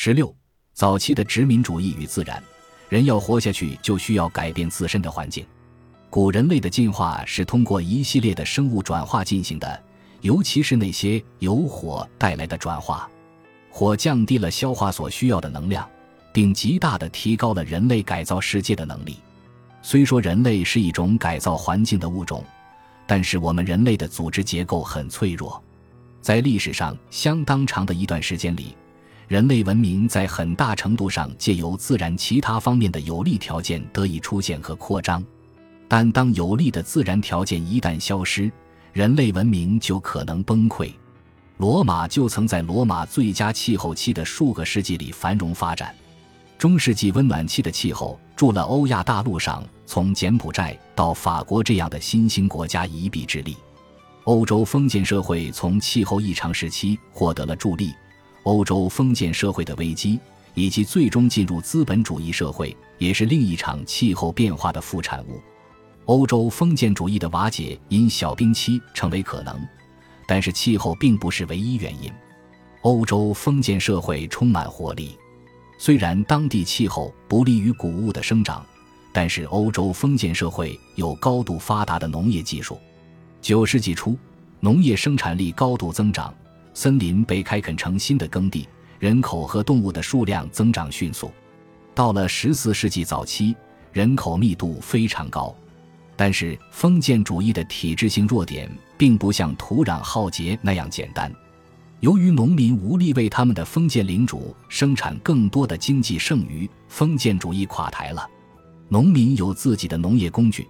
十六，早期的殖民主义与自然，人要活下去就需要改变自身的环境。古人类的进化是通过一系列的生物转化进行的，尤其是那些由火带来的转化。火降低了消化所需要的能量，并极大地提高了人类改造世界的能力。虽说人类是一种改造环境的物种，但是我们人类的组织结构很脆弱。在历史上相当长的一段时间里，人类文明在很大程度上借由自然其他方面的有利条件得以出现和扩张。但当有利的自然条件一旦消失，人类文明就可能崩溃。罗马就曾在罗马最佳气候期的数个世纪里繁荣发展。中世纪温暖期的气候助了欧亚大陆上从柬埔寨到法国这样的新兴国家一臂之力。欧洲封建社会从气候异常时期获得了助力。欧洲封建社会的危机以及最终进入资本主义社会，也是另一场气候变化的副产物。欧洲封建主义的瓦解因小冰期成为可能，但是气候并不是唯一原因。欧洲封建社会充满活力，虽然当地气候不利于谷物的生长，但是欧洲封建社会有高度发达的农业技术。九世纪初，农业生产力高度增长，森林被开垦成新的耕地，人口和动物的数量增长迅速。到了十四世纪早期，人口密度非常高。但是封建主义的体制性弱点并不像土壤浩劫那样简单。由于农民无力为他们的封建领主生产更多的经济剩余，封建主义垮台了。农民有自己的农业工具，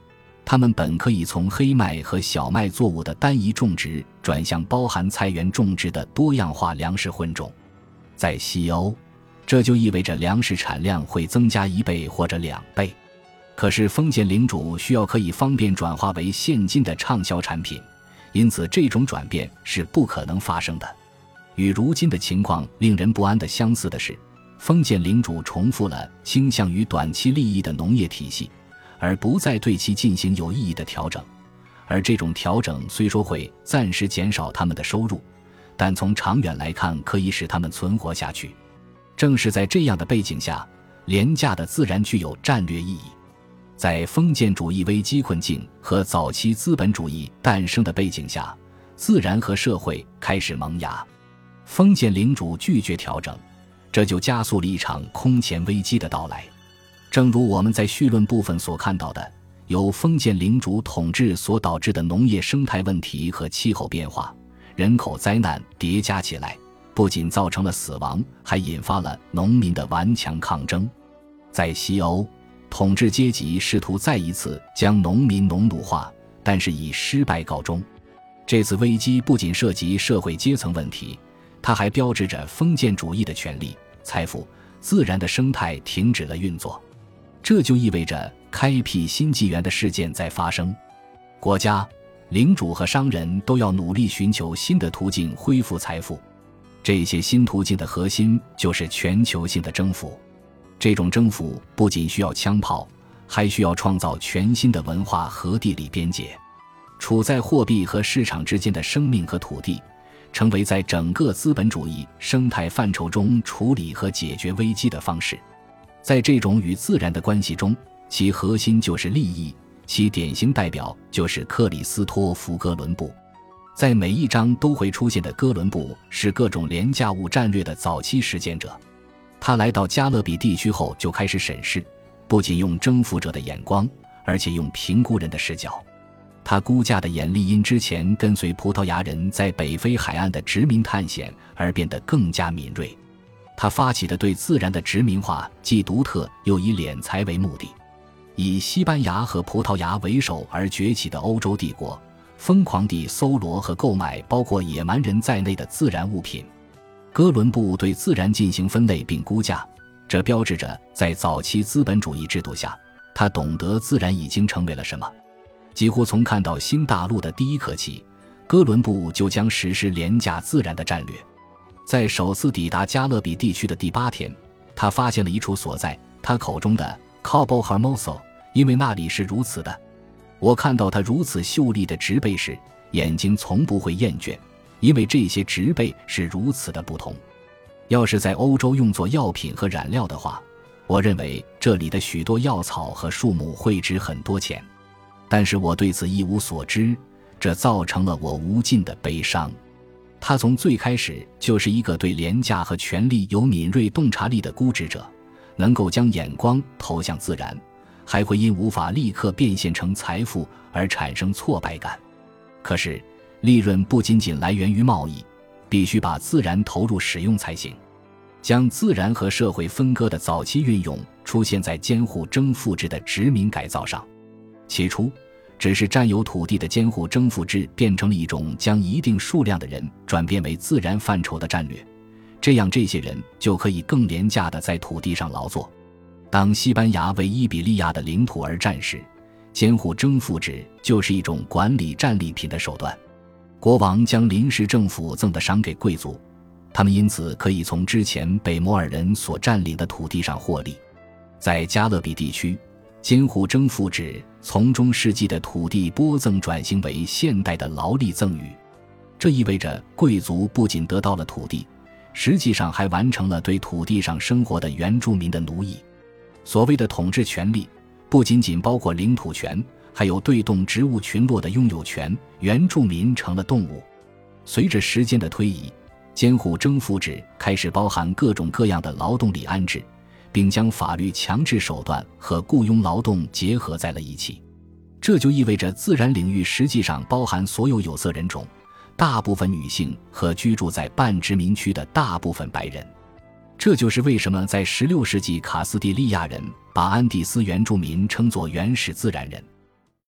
他们本可以从黑麦和小麦作物的单一种植转向包含菜园种植的多样化粮食混种。在西欧，这就意味着粮食产量会增加一倍或者两倍。可是封建领主需要可以方便转化为现金的畅销产品，因此这种转变是不可能发生的。与如今的情况令人不安的相似的是，封建领主重复了倾向于短期利益的农业体系，而不再对其进行有意义的调整。而这种调整虽说会暂时减少他们的收入，但从长远来看可以使他们存活下去。正是在这样的背景下，廉价的自然具有战略意义。在封建主义危机困境和早期资本主义诞生的背景下，自然和社会开始萌芽。封建领主拒绝调整，这就加速了一场空前危机的到来。正如我们在绪论部分所看到的，由封建领主统治所导致的农业生态问题和气候变化、人口灾难叠加起来，不仅造成了死亡，还引发了农民的顽强抗争。在西欧。统治阶级试图再一次将农民农奴化，但是以失败告终。这次危机不仅涉及社会阶层问题，它还标志着封建主义的权利、财富、自然的生态停止了运作。这就意味着开辟新纪元的事件在发生。国家、领主和商人都要努力寻求新的途径恢复财富。这些新途径的核心就是全球性的征服。这种征服不仅需要枪炮，还需要创造全新的文化和地理边界。处在货币和市场之间的生命和土地，成为在整个资本主义生态范畴中处理和解决危机的方式。在这种与自然的关系中，其核心就是利益，其典型代表就是克里斯托弗·哥伦布。在每一章都会出现的哥伦布，是各种廉价物战略的早期实践者。他来到加勒比地区后，就开始审视，不仅用征服者的眼光，而且用评估人的视角。他估价的眼力因之前跟随葡萄牙人在北非海岸的殖民探险而变得更加敏锐。他发起的对自然的殖民化既独特又以敛财为目的。以西班牙和葡萄牙为首而崛起的欧洲帝国，疯狂地搜罗和购买包括野蛮人在内的自然物品。哥伦布对自然进行分类并估价，这标志着在早期资本主义制度下，他懂得自然已经成为了什么。几乎从看到新大陆的第一刻起，哥伦布就将实施廉价自然的战略。在首次抵达加勒比地区的第八天，他发现了一处所在，他口中的 Cabo Hermoso，因为那里是如此的。我看到他如此秀丽的植被时，眼睛从不会厌倦。因为这些植被是如此的不同，要是在欧洲用作药品和染料的话，我认为这里的许多药草和树木会值很多钱。但是我对此一无所知，这造成了我无尽的悲伤。他从最开始就是一个对廉价和权力有敏锐洞察力的估值者，能够将眼光投向自然，还会因无法立刻变现成财富而产生挫败感。可是，利润不仅仅来源于贸易，必须把自然投入使用才行。将自然和社会分割的早期运用出现在监护征赋制的殖民改造上。起初，只是占有土地的监护征服制变成了一种将一定数量的人转变为自然范畴的战略，这样这些人就可以更廉价地在土地上劳作。当西班牙为伊比利亚的领土而战时，监护征服制就是一种管理战利品的手段。国王将临时政府赠的赏给贵族，他们因此可以从之前被摩尔人所占领的土地上获利。在加勒比地区。监护征赋制从中世纪的土地拨赠转型为现代的劳力赠与，这意味着贵族不仅得到了土地，实际上还完成了对土地上生活的原住民的奴役。所谓的统治权利，不仅仅包括领土权，还有对动植物群落的拥有权。原住民成了动物。随着时间的推移，监护征服制开始包含各种各样的劳动力安置。并将法律强制手段和雇佣劳动结合在了一起，这就意味着自然领域实际上包含所有有色人种、大部分女性和居住在半殖民区的大部分白人。这就是为什么在16世纪卡斯蒂利亚人把安第斯原住民称作原始自然人。